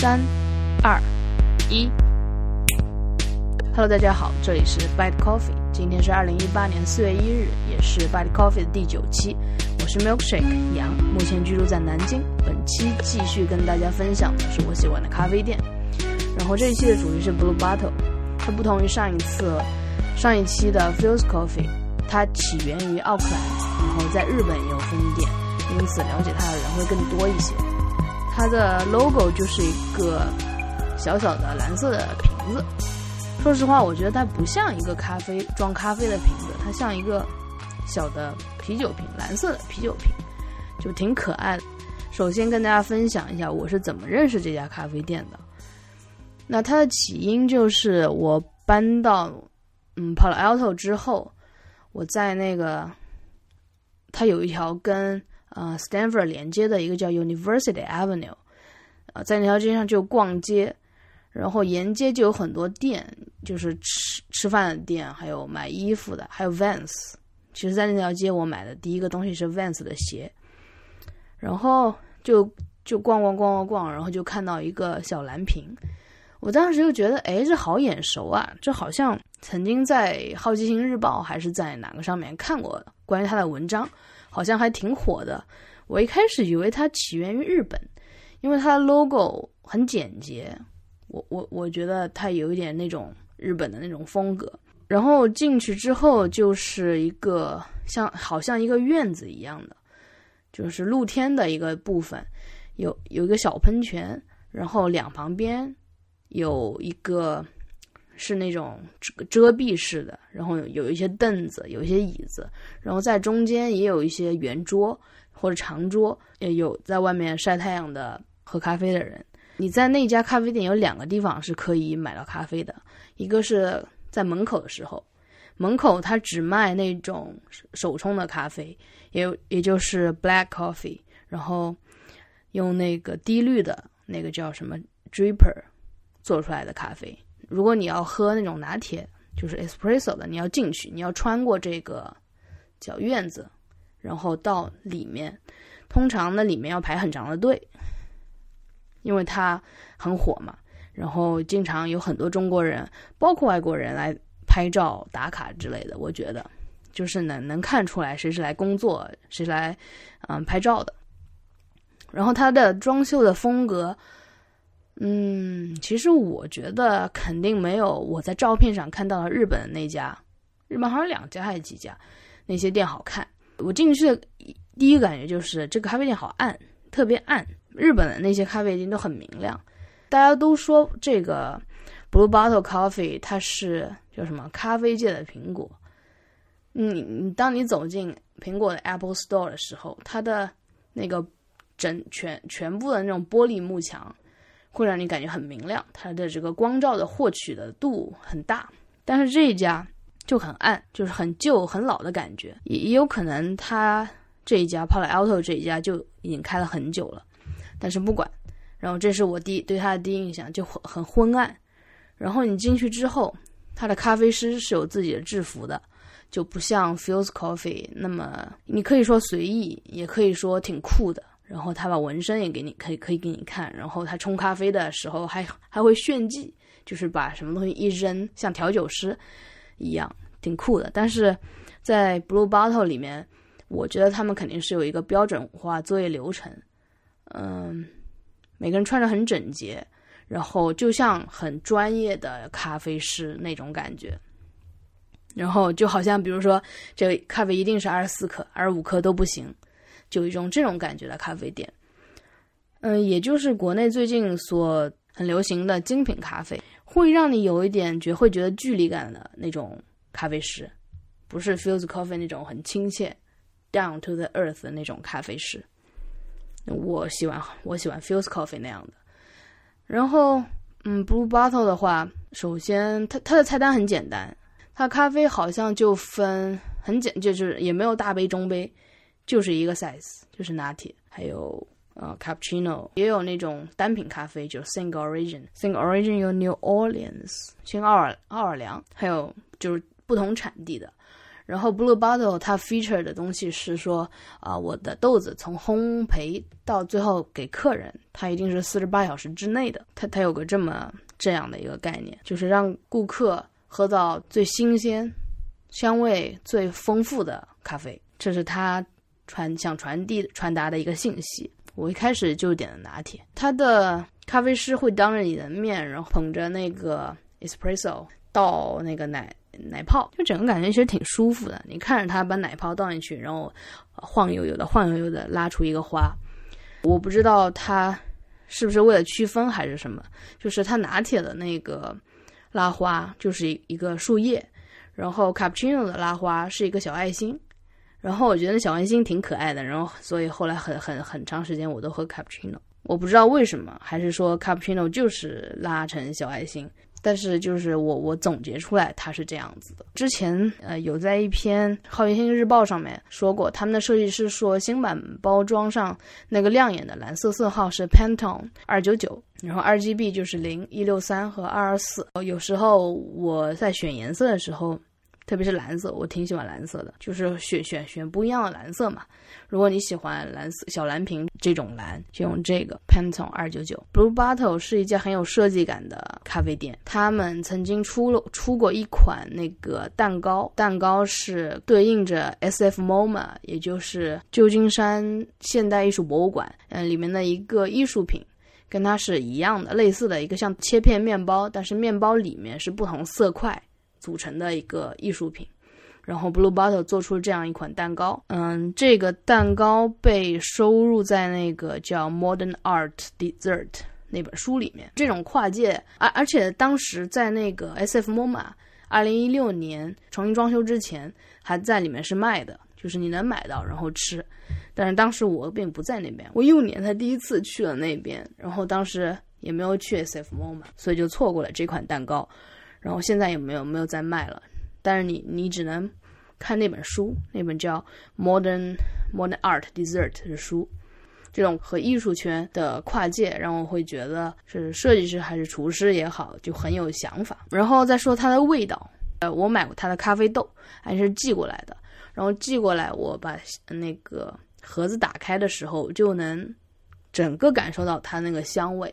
三、二、一。Hello，大家好，这里是 Bite Coffee，今天是二零一八年四月一日，也是 Bite Coffee 的第九期。我是 Milkshake 杨，目前居住在南京。本期继续跟大家分享的是我喜欢的咖啡店。然后这一期的主题是 Blue Bottle，它不同于上一次、上一期的 Fuse Coffee，它起源于奥克兰，然后在日本也有分店，因此了解它的人会更多一些。它的 logo 就是一个小小的蓝色的瓶子。说实话，我觉得它不像一个咖啡装咖啡的瓶子，它像一个小的啤酒瓶，蓝色的啤酒瓶，就挺可爱的。首先跟大家分享一下我是怎么认识这家咖啡店的。那它的起因就是我搬到嗯 Palo Alto 之后，我在那个它有一条跟呃，Stanford 连接的一个叫 University Avenue，啊，在那条街上就逛街，然后沿街就有很多店，就是吃吃饭的店，还有买衣服的，还有 Vans。其实，在那条街我买的第一个东西是 Vans 的鞋，然后就就逛逛逛逛逛，然后就看到一个小蓝瓶，我当时就觉得，哎，这好眼熟啊，这好像曾经在《好奇心日报》还是在哪个上面看过关于他的文章。好像还挺火的。我一开始以为它起源于日本，因为它的 logo 很简洁。我我我觉得它有一点那种日本的那种风格。然后进去之后就是一个像好像一个院子一样的，就是露天的一个部分，有有一个小喷泉，然后两旁边有一个。是那种遮遮蔽式的，然后有一些凳子，有一些椅子，然后在中间也有一些圆桌或者长桌，也有在外面晒太阳的喝咖啡的人。你在那家咖啡店有两个地方是可以买到咖啡的，一个是在门口的时候，门口他只卖那种手冲的咖啡，也也就是 black coffee，然后用那个低滤的那个叫什么 dripper 做出来的咖啡。如果你要喝那种拿铁，就是 espresso 的，你要进去，你要穿过这个小院子，然后到里面。通常那里面要排很长的队，因为它很火嘛。然后经常有很多中国人，包括外国人来拍照打卡之类的。我觉得就是能能看出来谁是来工作，谁来嗯拍照的。然后它的装修的风格。嗯，其实我觉得肯定没有我在照片上看到的日本的那家，日本好像两家还是几家，那些店好看。我进去的第一个感觉就是这个咖啡店好暗，特别暗。日本的那些咖啡店都很明亮。大家都说这个 Blue Bottle Coffee 它是叫什么咖啡界的苹果。你你当你走进苹果的 Apple Store 的时候，它的那个整全全部的那种玻璃幕墙。会让你感觉很明亮，它的这个光照的获取的度很大，但是这一家就很暗，就是很旧、很老的感觉。也也有可能它这一家 Palo Alto 这一家就已经开了很久了，但是不管。然后这是我第对它的第一印象，就很很昏暗。然后你进去之后，它的咖啡师是有自己的制服的，就不像 Fuse Coffee 那么，你可以说随意，也可以说挺酷的。然后他把纹身也给你，可以可以给你看。然后他冲咖啡的时候还还会炫技，就是把什么东西一扔，像调酒师一样，挺酷的。但是在 Blue Bottle 里面，我觉得他们肯定是有一个标准化作业流程。嗯，每个人穿着很整洁，然后就像很专业的咖啡师那种感觉。然后就好像比如说，这咖啡一定是二十四克，二十五克都不行。就一种这种感觉的咖啡店，嗯，也就是国内最近所很流行的精品咖啡，会让你有一点觉会觉得距离感的那种咖啡师，不是 Fuse Coffee 那种很亲切，down to the earth 的那种咖啡师。我喜欢我喜欢 Fuse Coffee 那样的。然后，嗯，Blue Bottle 的话，首先它它的菜单很简单，它咖啡好像就分很简，就是也没有大杯中杯。就是一个 size，就是拿铁，还有呃 cappuccino，也有那种单品咖啡，就是 single origin，single origin 有 New Orleans，新奥尔奥尔良，还有就是不同产地的。然后 Blue Bottle 它 feature 的东西是说啊，我的豆子从烘焙到最后给客人，它一定是四十八小时之内的。它它有个这么这样的一个概念，就是让顾客喝到最新鲜、香味最丰富的咖啡，这是它传想传递传达的一个信息。我一开始就点了拿铁，他的咖啡师会当着你的面，然后捧着那个 espresso 倒那个奶。奶泡就整个感觉其实挺舒服的，你看着他把奶泡倒进去，然后晃悠悠的、晃悠悠的拉出一个花。我不知道他是不是为了区分还是什么，就是他拿铁的那个拉花就是一个树叶，然后 cappuccino 的拉花是一个小爱心。然后我觉得小爱心挺可爱的，然后所以后来很很很长时间我都喝 cappuccino。我不知道为什么，还是说 cappuccino 就是拉成小爱心。但是就是我我总结出来它是这样子的。之前呃有在一篇《好奇心日报》上面说过，他们的设计师说新版包装上那个亮眼的蓝色色号是 Pantone 二九九，然后 RGB 就是零一六三和二二四。有时候我在选颜色的时候。特别是蓝色，我挺喜欢蓝色的，就是选选选不一样的蓝色嘛。如果你喜欢蓝色小蓝瓶这种蓝，就用这个 Pantone 二九九。Blue Bottle 是一家很有设计感的咖啡店，他们曾经出了出过一款那个蛋糕，蛋糕是对应着 SF MoMA，也就是旧金山现代艺术博物馆，嗯，里面的一个艺术品，跟它是一样的，类似的一个像切片面包，但是面包里面是不同色块。组成的一个艺术品，然后 Blue Bottle 做出了这样一款蛋糕，嗯，这个蛋糕被收入在那个叫 Modern Art Dessert 那本书里面。这种跨界，而而且当时在那个 SF MoMA 二零一六年重新装修之前，还在里面是卖的，就是你能买到然后吃。但是当时我并不在那边，我一五年才第一次去了那边，然后当时也没有去 SF MoMA，所以就错过了这款蛋糕。然后现在也没有没有再卖了，但是你你只能看那本书，那本叫《Modern Modern Art Dessert》的书。这种和艺术圈的跨界，让我会觉得是设计师还是厨师也好，就很有想法。然后再说它的味道，呃，我买过它的咖啡豆，还是寄过来的。然后寄过来，我把那个盒子打开的时候，就能整个感受到它那个香味，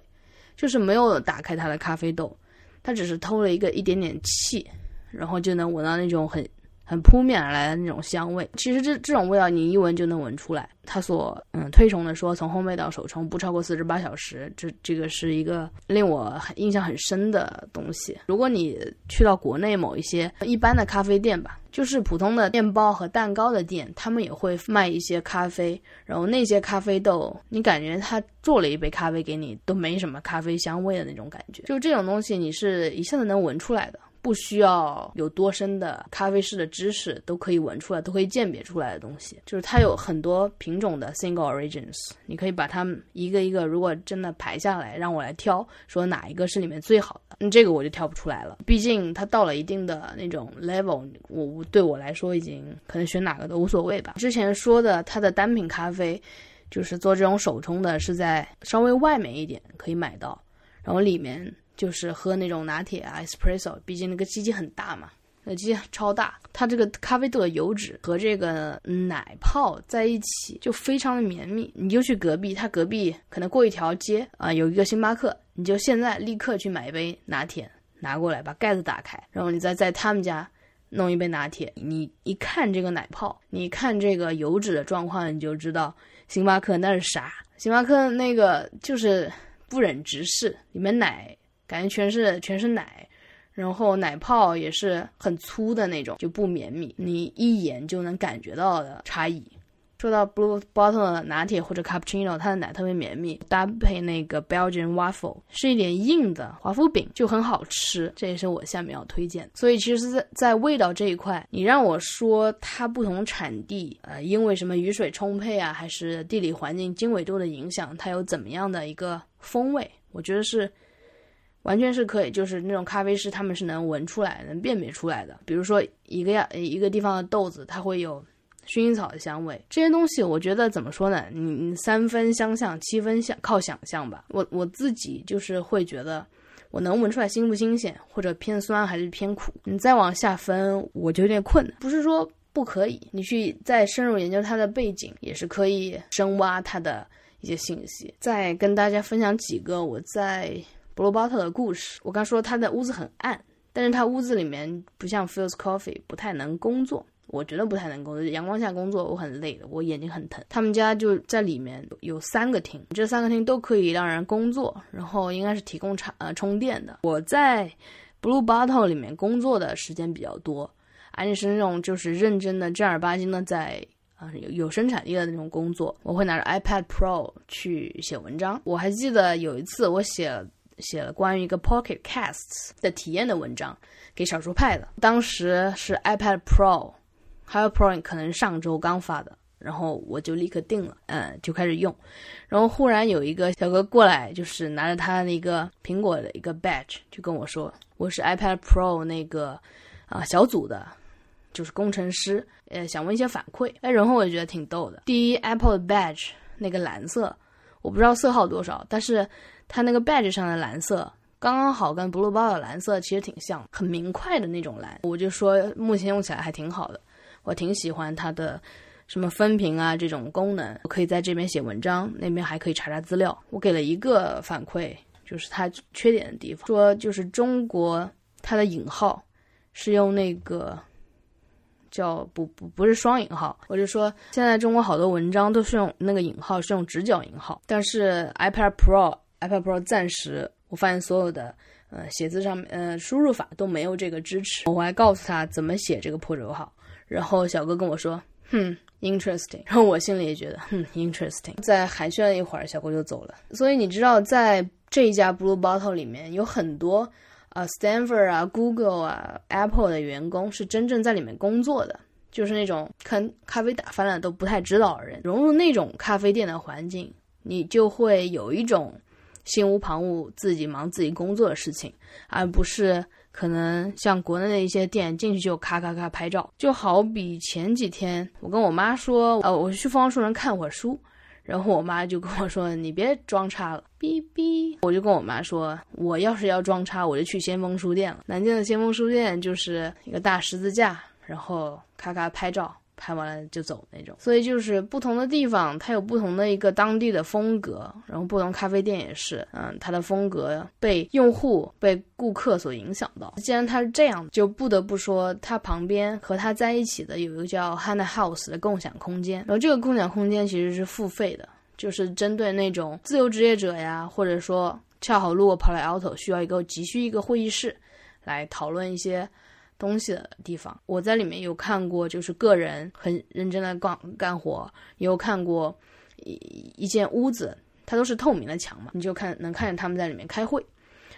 就是没有打开它的咖啡豆。他只是偷了一个一点点气，然后就能闻到那种很很扑面而来的那种香味。其实这这种味道你一闻就能闻出来。他所嗯推崇的说从烘焙到手冲不超过四十八小时，这这个是一个令我很印象很深的东西。如果你去到国内某一些一般的咖啡店吧，就是普通的面包和蛋糕的店，他们也会卖一些咖啡，然后那些咖啡豆，你感觉他做了一杯咖啡给你都没什么咖啡香味的那种感觉，就这种东西你是一下子能闻出来的。不需要有多深的咖啡师的知识，都可以闻出来，都可以鉴别出来的东西，就是它有很多品种的 single origins，你可以把它们一个一个，如果真的排下来，让我来挑，说哪一个是里面最好的，那这个我就挑不出来了。毕竟它到了一定的那种 level，我对我来说已经可能选哪个都无所谓吧。之前说的它的单品咖啡，就是做这种手冲的，是在稍微外面一点可以买到，然后里面。就是喝那种拿铁啊，espresso，毕竟那个机器很大嘛，那机器超大，它这个咖啡豆的油脂和这个奶泡在一起就非常的绵密。你就去隔壁，它隔壁可能过一条街啊，有一个星巴克，你就现在立刻去买一杯拿铁，拿过来把盖子打开，然后你再在他们家弄一杯拿铁。你一看这个奶泡，你看这个油脂的状况，你就知道星巴克那是啥。星巴克那个就是不忍直视，里面奶。感觉全是全是奶，然后奶泡也是很粗的那种，就不绵密，你一眼就能感觉到的差异。说到 Blue Bottle 的拿铁或者 Cappuccino，它的奶特别绵密，搭配那个 Belgian Waffle，是一点硬的华夫饼，就很好吃。这也是我下面要推荐。所以其实，在在味道这一块，你让我说它不同产地，呃，因为什么雨水充沛啊，还是地理环境经纬度的影响，它有怎么样的一个风味？我觉得是。完全是可以，就是那种咖啡师，他们是能闻出来、能辨别出来的。比如说，一个样一个地方的豆子，它会有薰衣草的香味。这些东西，我觉得怎么说呢？你你三分相像，七分想靠想象吧。我我自己就是会觉得，我能闻出来新不新鲜，或者偏酸还是偏苦。你再往下分，我就有点困难。不是说不可以。你去再深入研究它的背景，也是可以深挖它的一些信息。再跟大家分享几个我在 Blue Bottle 的故事。我刚说他的屋子很暗，但是他屋子里面不像 Feels Coffee 不太能工作。我觉得不太能工作，阳光下工作我很累的，我眼睛很疼。他们家就在里面有三个厅，这三个厅都可以让人工作，然后应该是提供插呃充电的。我在 Blue Bottle 里面工作的时间比较多，而且是那种就是认真的正儿八经的在啊有有生产力的那种工作。我会拿着 iPad Pro 去写文章。我还记得有一次我写写了关于一个 Pocket Casts 的体验的文章给少数派的，当时是 iPad Pro。还有 Pro 可能上周刚发的，然后我就立刻定了，嗯，就开始用。然后忽然有一个小哥过来，就是拿着他那个苹果的一个 badge，就跟我说：“我是 iPad Pro 那个啊小组的，就是工程师，呃，想问一些反馈。”哎，然后我就觉得挺逗的。第一，Apple 的 badge 那个蓝色，我不知道色号多少，但是它那个 badge 上的蓝色刚刚好跟 Blue Ball 的蓝色其实挺像，很明快的那种蓝。我就说目前用起来还挺好的。我挺喜欢它的什么分屏啊这种功能，我可以在这边写文章，那边还可以查查资料。我给了一个反馈，就是它缺点的地方，说就是中国它的引号是用那个叫不不不是双引号，我就说现在中国好多文章都是用那个引号是用直角引号，但是 iPad Pro iPad Pro 暂时我发现所有的呃写字上面呃输入法都没有这个支持，我还告诉他怎么写这个破折号。然后小哥跟我说：“哼，interesting。”然后我心里也觉得：“哼，interesting。”在寒暄了一会儿，小哥就走了。所以你知道，在这一家 Blue Bottle 里面有很多啊，Stanford 啊、Google 啊、Apple 的员工是真正在里面工作的，就是那种看咖啡打翻了都不太知道的人。融入那种咖啡店的环境，你就会有一种心无旁骛、自己忙自己工作的事情，而不是。可能像国内的一些店进去就咔咔咔拍照，就好比前几天我跟我妈说，呃，我去方书人看会儿书，然后我妈就跟我说，你别装叉了，哔哔。我就跟我妈说，我要是要装叉，我就去先锋书店了。南京的先锋书店就是一个大十字架，然后咔咔拍照。拍完了就走那种，所以就是不同的地方，它有不同的一个当地的风格，然后不同咖啡店也是，嗯，它的风格被用户、被顾客所影响到。既然它是这样，就不得不说，它旁边和它在一起的有一个叫 Hannah House 的共享空间，然后这个共享空间其实是付费的，就是针对那种自由职业者呀，或者说恰好路过跑来 Auto 需要一个急需一个会议室，来讨论一些。东西的地方，我在里面有看过，就是个人很认真的干干活，有看过一一间屋子，它都是透明的墙嘛，你就看能看见他们在里面开会，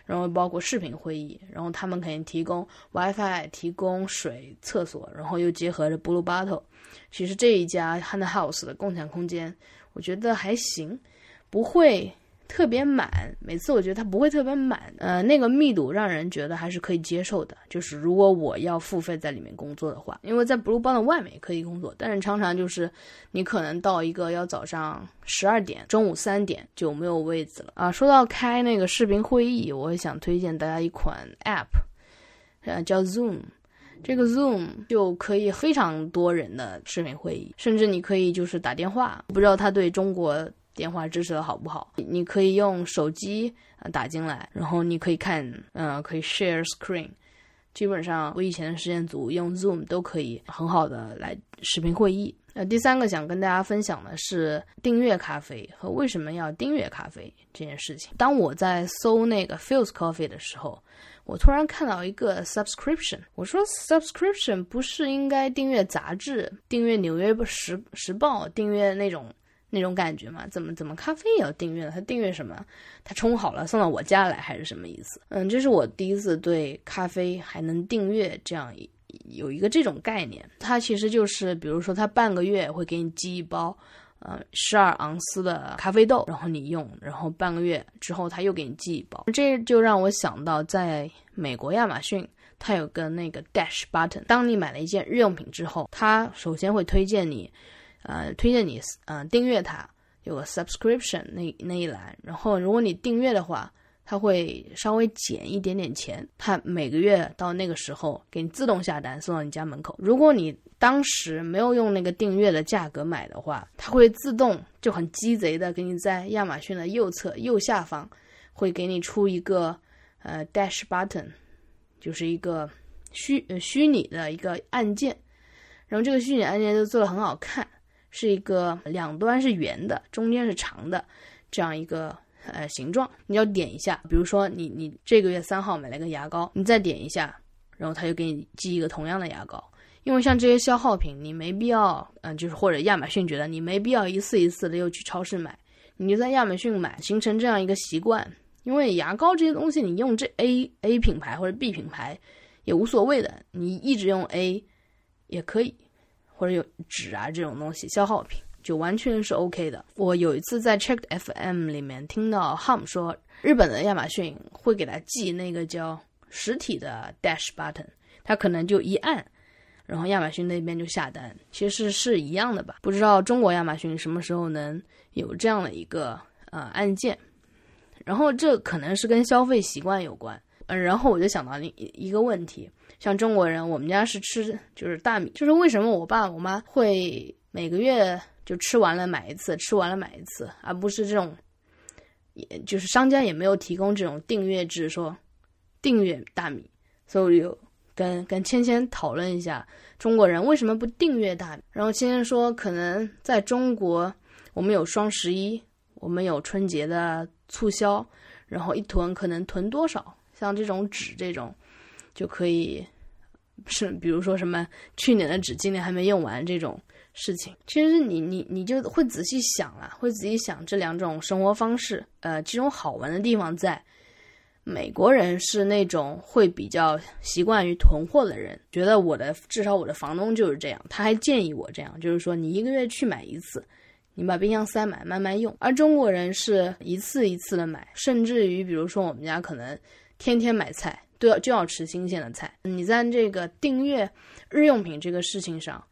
然后包括视频会议，然后他们肯定提供 WiFi，提供水、厕所，然后又结合着 Blue Bottle。其实这一家 Hand House 的共享空间，我觉得还行，不会。特别满，每次我觉得它不会特别满，呃，那个密度让人觉得还是可以接受的。就是如果我要付费在里面工作的话，因为在 Blue Bottle 外面也可以工作，但是常常就是你可能到一个要早上十二点、中午三点就没有位子了啊。说到开那个视频会议，我也想推荐大家一款 App，呃，叫 Zoom。这个 Zoom 就可以非常多人的视频会议，甚至你可以就是打电话。不知道它对中国。电话支持的好不好？你可以用手机打进来，然后你可以看，嗯，可以 share screen。基本上我以前的实验组用 Zoom 都可以很好的来视频会议。呃，第三个想跟大家分享的是订阅咖啡和为什么要订阅咖啡这件事情。当我在搜那个 Feels Coffee 的时候，我突然看到一个 subscription。我说 subscription 不是应该订阅杂志、订阅纽约时时报、订阅那种？那种感觉嘛，怎么怎么咖啡也要订阅了？他订阅什么？他冲好了送到我家来还是什么意思？嗯，这是我第一次对咖啡还能订阅这样有一个这种概念。它其实就是，比如说他半个月会给你寄一包，呃，十二盎司的咖啡豆，然后你用，然后半个月之后他又给你寄一包。这就让我想到，在美国亚马逊，它有个那个 Dash Button，当你买了一件日用品之后，它首先会推荐你。呃，推荐你呃订阅它，有个 subscription 那那一栏，然后如果你订阅的话，它会稍微减一点点钱，它每个月到那个时候给你自动下单送到你家门口。如果你当时没有用那个订阅的价格买的话，它会自动就很鸡贼的给你在亚马逊的右侧右下方会给你出一个呃 dash button，就是一个虚虚拟的一个按键，然后这个虚拟按键就做的很好看，是一个两端是圆的，中间是长的这样一个。呃，形状你要点一下，比如说你你这个月三号买了个牙膏，你再点一下，然后他就给你寄一个同样的牙膏。因为像这些消耗品，你没必要，嗯，就是或者亚马逊觉得你没必要一次一次的又去超市买，你就在亚马逊买，形成这样一个习惯。因为牙膏这些东西，你用这 A A 品牌或者 B 品牌也无所谓的，你一直用 A 也可以，或者有纸啊这种东西消耗品。就完全是 OK 的。我有一次在 Checked FM 里面听到 Hum 说，日本的亚马逊会给他寄那个叫实体的 Dash Button，他可能就一按，然后亚马逊那边就下单，其实是一样的吧？不知道中国亚马逊什么时候能有这样的一个呃按键？然后这可能是跟消费习惯有关。嗯，然后我就想到一一个问题，像中国人，我们家是吃就是大米，就是为什么我爸我妈会每个月。就吃完了买一次，吃完了买一次，而不是这种，也就是商家也没有提供这种订阅制，说订阅大米，所以我就跟跟芊芊讨论一下，中国人为什么不订阅大米？然后芊芊说，可能在中国，我们有双十一，我们有春节的促销，然后一囤可能囤多少，像这种纸这种，就可以是比如说什么去年的纸今年还没用完这种。事情其实你你你就会仔细想了，会仔细想这两种生活方式，呃，这种好玩的地方在。美国人是那种会比较习惯于囤货的人，觉得我的至少我的房东就是这样，他还建议我这样，就是说你一个月去买一次，你把冰箱塞满慢慢用。而中国人是一次一次的买，甚至于比如说我们家可能天天买菜都要就要吃新鲜的菜。你在这个订阅日用品这个事情上。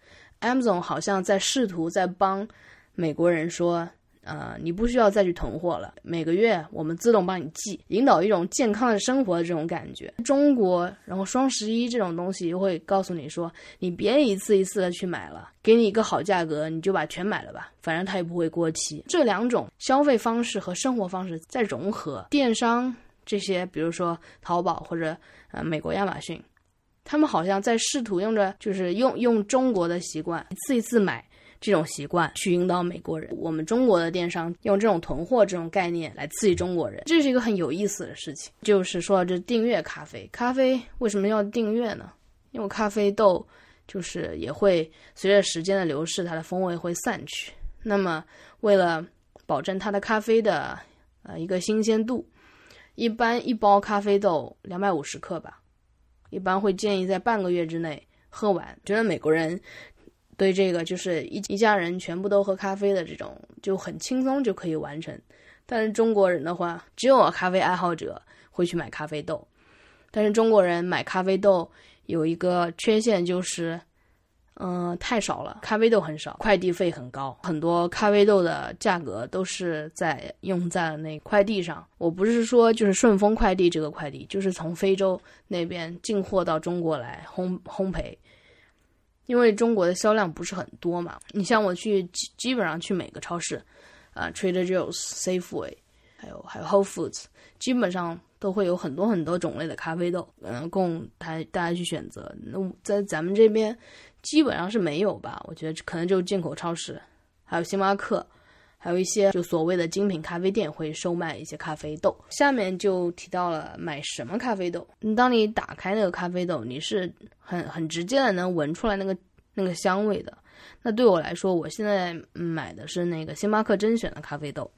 Amazon 好像在试图在帮美国人说，呃，你不需要再去囤货了，每个月我们自动帮你寄，引导一种健康的生活的这种感觉。中国，然后双十一这种东西会告诉你说，你别一次一次的去买了，给你一个好价格，你就把全买了吧，反正它也不会过期。这两种消费方式和生活方式在融合，电商这些，比如说淘宝或者呃美国亚马逊。他们好像在试图用着，就是用用中国的习惯，一次一次买这种习惯去引导美国人。我们中国的电商用这种囤货这种概念来刺激中国人，这是一个很有意思的事情。就是说，这订阅咖啡，咖啡为什么要订阅呢？因为咖啡豆就是也会随着时间的流逝，它的风味会散去。那么，为了保证它的咖啡的呃一个新鲜度，一般一包咖啡豆两百五十克吧。一般会建议在半个月之内喝完。觉得美国人对这个就是一一家人全部都喝咖啡的这种就很轻松就可以完成。但是中国人的话，只有咖啡爱好者会去买咖啡豆。但是中国人买咖啡豆有一个缺陷就是。嗯，太少了，咖啡豆很少，快递费很高，很多咖啡豆的价格都是在用在那快递上。我不是说就是顺丰快递这个快递，就是从非洲那边进货到中国来烘烘焙，因为中国的销量不是很多嘛。你像我去基基本上去每个超市，啊，Trader Joe's、Safeway，还有还有 Whole Foods，基本上都会有很多很多种类的咖啡豆，嗯，供大大家去选择。那在咱们这边。基本上是没有吧，我觉得可能就进口超市，还有星巴克，还有一些就所谓的精品咖啡店会售卖一些咖啡豆。下面就提到了买什么咖啡豆。当你打开那个咖啡豆，你是很很直接的能闻出来那个那个香味的。那对我来说，我现在买的是那个星巴克甄选的咖啡豆，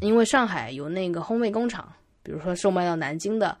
因为上海有那个烘焙工厂，比如说售卖到南京的，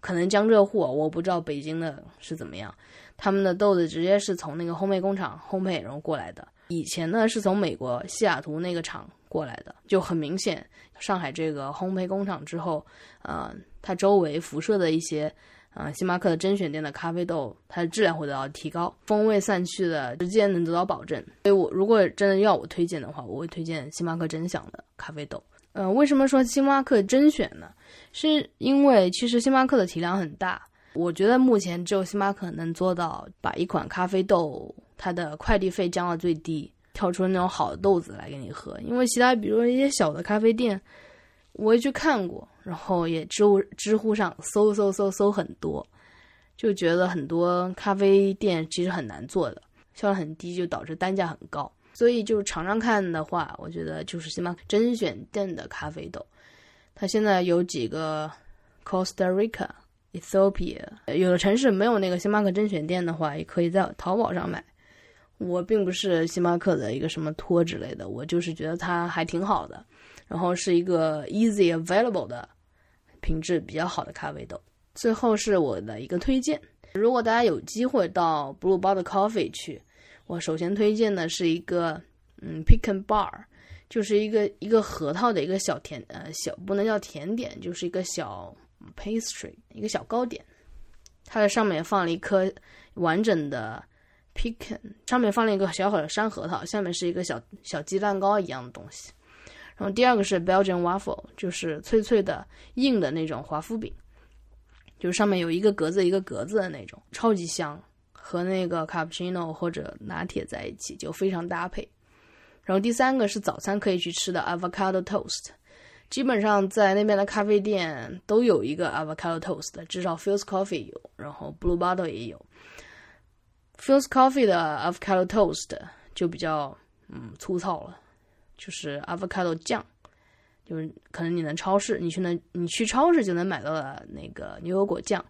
可能江浙沪，我不知道北京的是怎么样。他们的豆子直接是从那个烘焙工厂烘焙然后过来的。以前呢是从美国西雅图那个厂过来的，就很明显，上海这个烘焙工厂之后，呃，它周围辐射的一些，呃，星巴克的甄选店的咖啡豆，它的质量会得到提高，风味散去的直接能得到保证。所以我如果真的要我推荐的话，我会推荐星巴克真享的咖啡豆。呃，为什么说星巴克甄选呢？是因为其实星巴克的体量很大，我觉得目前只有星巴克能做到把一款咖啡豆它的快递费降到最低，挑出那种好的豆子来给你喝。因为其他比如说一些小的咖啡店，我也去看过，然后也知乎知乎上搜搜搜搜很多，就觉得很多咖啡店其实很难做的，销量很低，就导致单价很高。所以就尝尝看的话，我觉得就是星巴克甄选店的咖啡豆。它现在有几个 Costa Rica、Ethiopia，有的城市没有那个星巴克甄选店的话，也可以在淘宝上买。我并不是星巴克的一个什么托之类的，我就是觉得它还挺好的，然后是一个 easy available 的品质比较好的咖啡豆。最后是我的一个推荐，如果大家有机会到 Blue b o t t Coffee 去，我首先推荐的是一个嗯 p i c k a n Bar。就是一个一个核桃的一个小甜呃小不能叫甜点，就是一个小 pastry 一个小糕点，它的上面放了一颗完整的 pecan，上面放了一个小小的山核桃，下面是一个小小鸡蛋糕一样的东西。然后第二个是 Belgian waffle，就是脆脆的硬的那种华夫饼，就是上面有一个格子一个格子的那种，超级香，和那个 cappuccino 或者拿铁在一起就非常搭配。然后第三个是早餐可以去吃的 avocado toast，基本上在那边的咖啡店都有一个 avocado toast，至少 Fuse Coffee 有，然后 Blue Bottle 也有。Fuse Coffee 的 avocado toast 就比较嗯粗糙了，就是 avocado 酱，就是可能你能超市你去那你去超市就能买到的那个牛油果酱，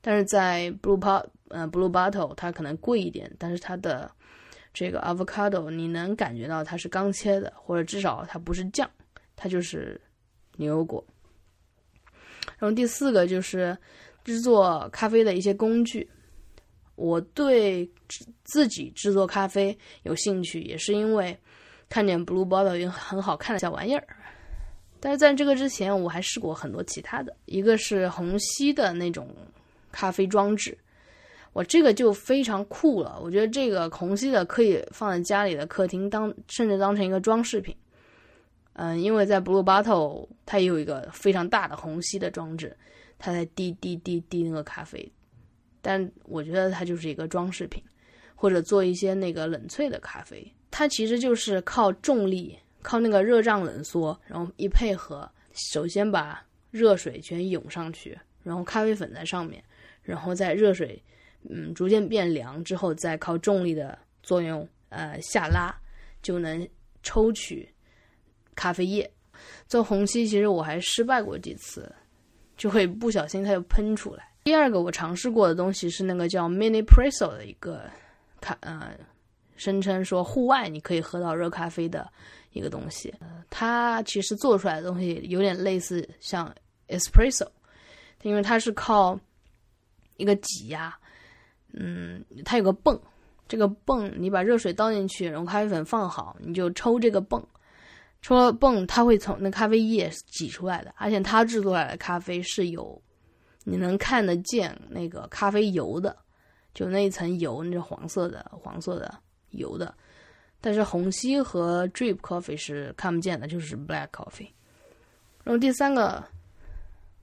但是在 Blue Pot 呃 Blue Bottle 它可能贵一点，但是它的这个 avocado 你能感觉到它是刚切的，或者至少它不是酱，它就是牛油果。然后第四个就是制作咖啡的一些工具。我对自己制作咖啡有兴趣，也是因为看见 Blue Bottle 一个很好看的小玩意儿。但是在这个之前，我还试过很多其他的，一个是虹吸的那种咖啡装置。我这个就非常酷了，我觉得这个虹吸的可以放在家里的客厅当，甚至当成一个装饰品。嗯，因为在 Blue Bottle 它也有一个非常大的虹吸的装置，它在滴滴滴滴那个咖啡。但我觉得它就是一个装饰品，或者做一些那个冷萃的咖啡，它其实就是靠重力，靠那个热胀冷缩，然后一配合，首先把热水全涌上去，然后咖啡粉在上面，然后在热水。嗯，逐渐变凉之后，再靠重力的作用，呃，下拉就能抽取咖啡液。做虹吸其实我还失败过几次，就会不小心它就喷出来。第二个我尝试过的东西是那个叫 Mini Presso 的一个咖，呃，声称说户外你可以喝到热咖啡的一个东西。呃，它其实做出来的东西有点类似像 Espresso，因为它是靠一个挤压。嗯，它有个泵，这个泵你把热水倒进去，然后咖啡粉放好，你就抽这个泵，抽了泵，它会从那咖啡液挤出来的，而且它制作来的咖啡是有，你能看得见那个咖啡油的，就那一层油，那是黄色的，黄色的油的，但是虹吸和 drip coffee 是看不见的，就是 black coffee。然后第三个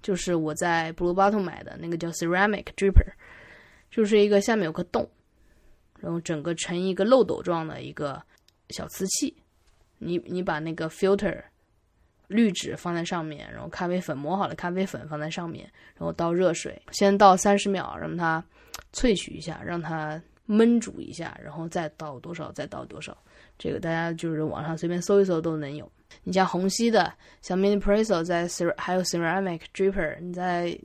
就是我在 Blue Bottle 买的那个叫 ceramic dripper。就是一个下面有个洞，然后整个成一个漏斗状的一个小瓷器。你你把那个 filter 滤纸放在上面，然后咖啡粉磨好的咖啡粉放在上面，然后倒热水，先倒三十秒，让它萃取一下，让它焖煮一下，然后再倒多少再倒多少。这个大家就是网上随便搜一搜都能有。你像虹吸的，像 Mini Presso 在 cer 还有 Ceramic Dripper，你在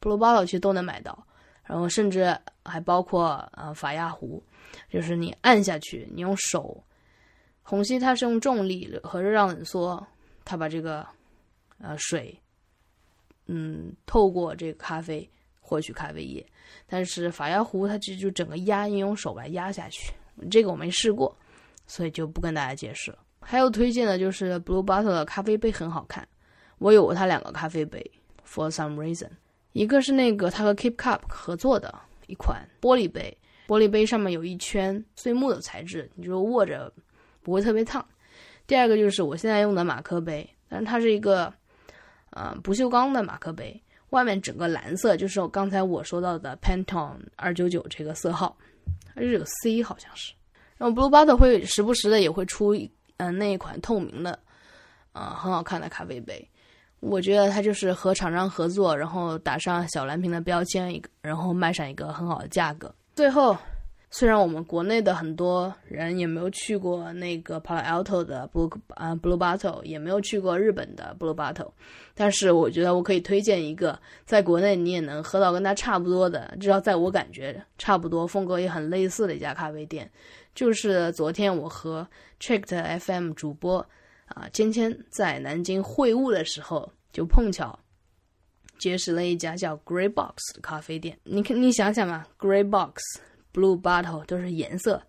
Blue Bottle 其实都能买到。然后甚至还包括呃法压壶，就是你按下去，你用手，虹吸它是用重力和热胀冷缩，它把这个呃水，嗯透过这个咖啡获取咖啡液，但是法压壶它其实就整个压，你用手把它压下去，这个我没试过，所以就不跟大家解释了。还有推荐的就是 Blue Bottle 的咖啡杯很好看，我有过它两个咖啡杯，For some reason。一个是那个它和 Keep Cup 合作的一款玻璃杯，玻璃杯上面有一圈碎木的材质，你就握着不会特别烫。第二个就是我现在用的马克杯，但它是一个啊，不锈钢的马克杯，外面整个蓝色就是我刚才我说到的 Pantone 二九九这个色号，它是有 C 好像是。然后 Blue Bottle 会时不时的也会出，嗯，那一款透明的，啊，很好看的咖啡杯。我觉得它就是和厂商合作，然后打上小蓝瓶的标签，一个，然后卖上一个很好的价格。最后，虽然我们国内的很多人也没有去过那个 Palo Alto 的 Blue 啊 Blue Bottle，也没有去过日本的 Blue Bottle，但是我觉得我可以推荐一个在国内你也能喝到跟它差不多的，至少在我感觉差不多，风格也很类似的一家咖啡店。就是昨天我和 Checked FM 主播啊芊芊在南京会晤的时候，就碰巧结识了一家叫 Grey Box 的咖啡店。你看，你想想嘛，Grey Box、Blue Bottle 都是颜色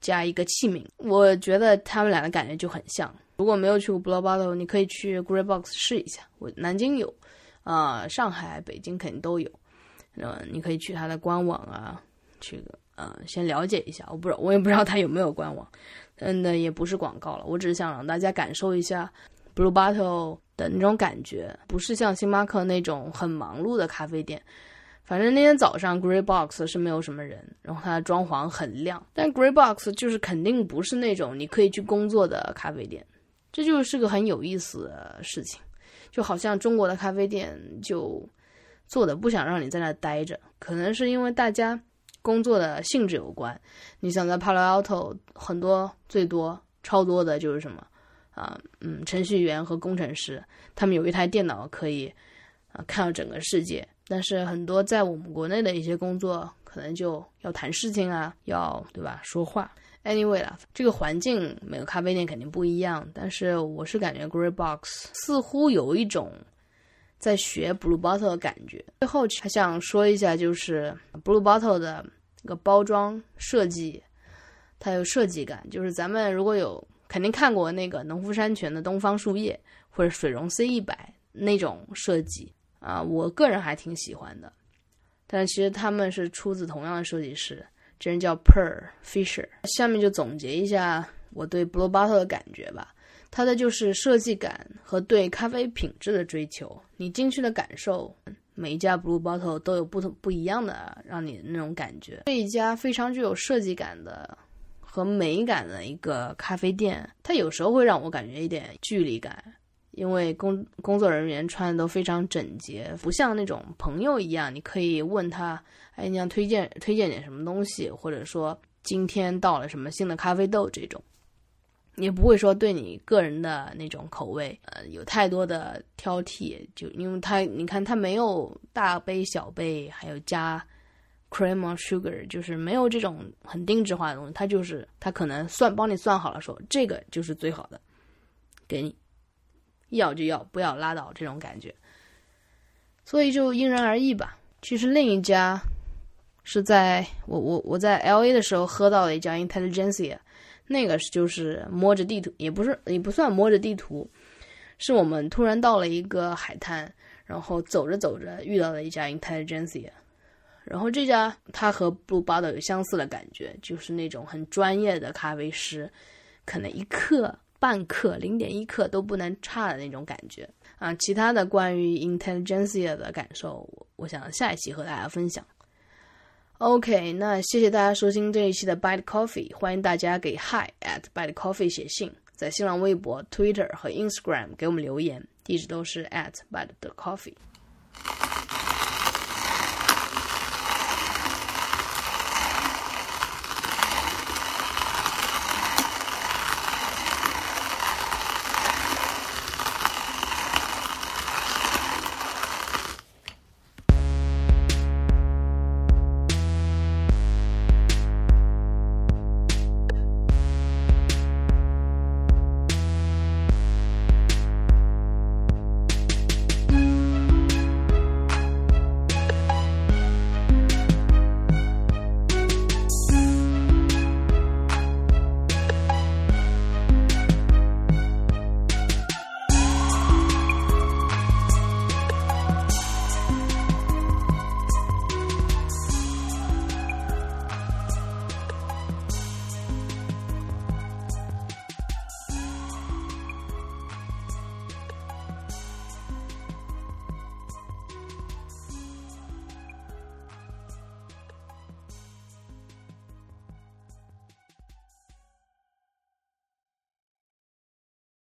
加一个器皿，我觉得他们俩的感觉就很像。如果没有去过 Blue Bottle，你可以去 Grey Box 试一下。我南京有，啊，上海、北京肯定都有。嗯，你可以去它的官网啊，去个。嗯，先了解一下，我不知道，我也不知道它有没有官网，嗯，那也不是广告了，我只是想让大家感受一下 Blue Bottle 的那种感觉，不是像星巴克那种很忙碌的咖啡店。反正那天早上 Grey Box 是没有什么人，然后它的装潢很亮，但 Grey Box 就是肯定不是那种你可以去工作的咖啡店，这就是个很有意思的事情，就好像中国的咖啡店就做的不想让你在那待着，可能是因为大家。工作的性质有关，你想在 Palo Alto 很多最多超多的就是什么啊，嗯，程序员和工程师，他们有一台电脑可以啊看到整个世界。但是很多在我们国内的一些工作，可能就要谈事情啊，要对吧说话。Anyway 啦，这个环境每个咖啡店肯定不一样，但是我是感觉 Grey Box 似乎有一种。在学 Blue Bottle 的感觉。最后还想说一下，就是 Blue Bottle 的那个包装设计，它有设计感。就是咱们如果有肯定看过那个农夫山泉的东方树叶或者水溶 C 一百那种设计啊，我个人还挺喜欢的。但其实他们是出自同样的设计师，这人叫 Per Fisher。下面就总结一下我对 Blue Bottle 的感觉吧。它的就是设计感和对咖啡品质的追求，你进去的感受，每一家 Blue Bottle 都有不同不一样的让你那种感觉。这一家非常具有设计感的和美感的一个咖啡店，它有时候会让我感觉一点距离感，因为工工作人员穿的都非常整洁，不像那种朋友一样，你可以问他，哎，你想推荐推荐点什么东西，或者说今天到了什么新的咖啡豆这种。也不会说对你个人的那种口味，呃，有太多的挑剔，就因为它，你看它没有大杯、小杯，还有加 cream or sugar，就是没有这种很定制化的东西，它就是它可能算帮你算好了，说这个就是最好的，给你要就要，不要拉倒这种感觉，所以就因人而异吧。其实另一家是在我我我在 L A 的时候喝到的一家 Intelligentsia。那个是就是摸着地图，也不是也不算摸着地图，是我们突然到了一个海滩，然后走着走着遇到了一家 Intelligentsia，然后这家它和 Blue Bottle 有相似的感觉，就是那种很专业的咖啡师，可能一克、半克、零点一克都不能差的那种感觉啊。其他的关于 Intelligentsia 的感受，我我想下一期和大家分享。OK，那谢谢大家收听这一期的 Bite Coffee，欢迎大家给 Hi at Bite Coffee 写信，在新浪微博、Twitter 和 Instagram 给我们留言，地址都是 at Bite 的 Coffee。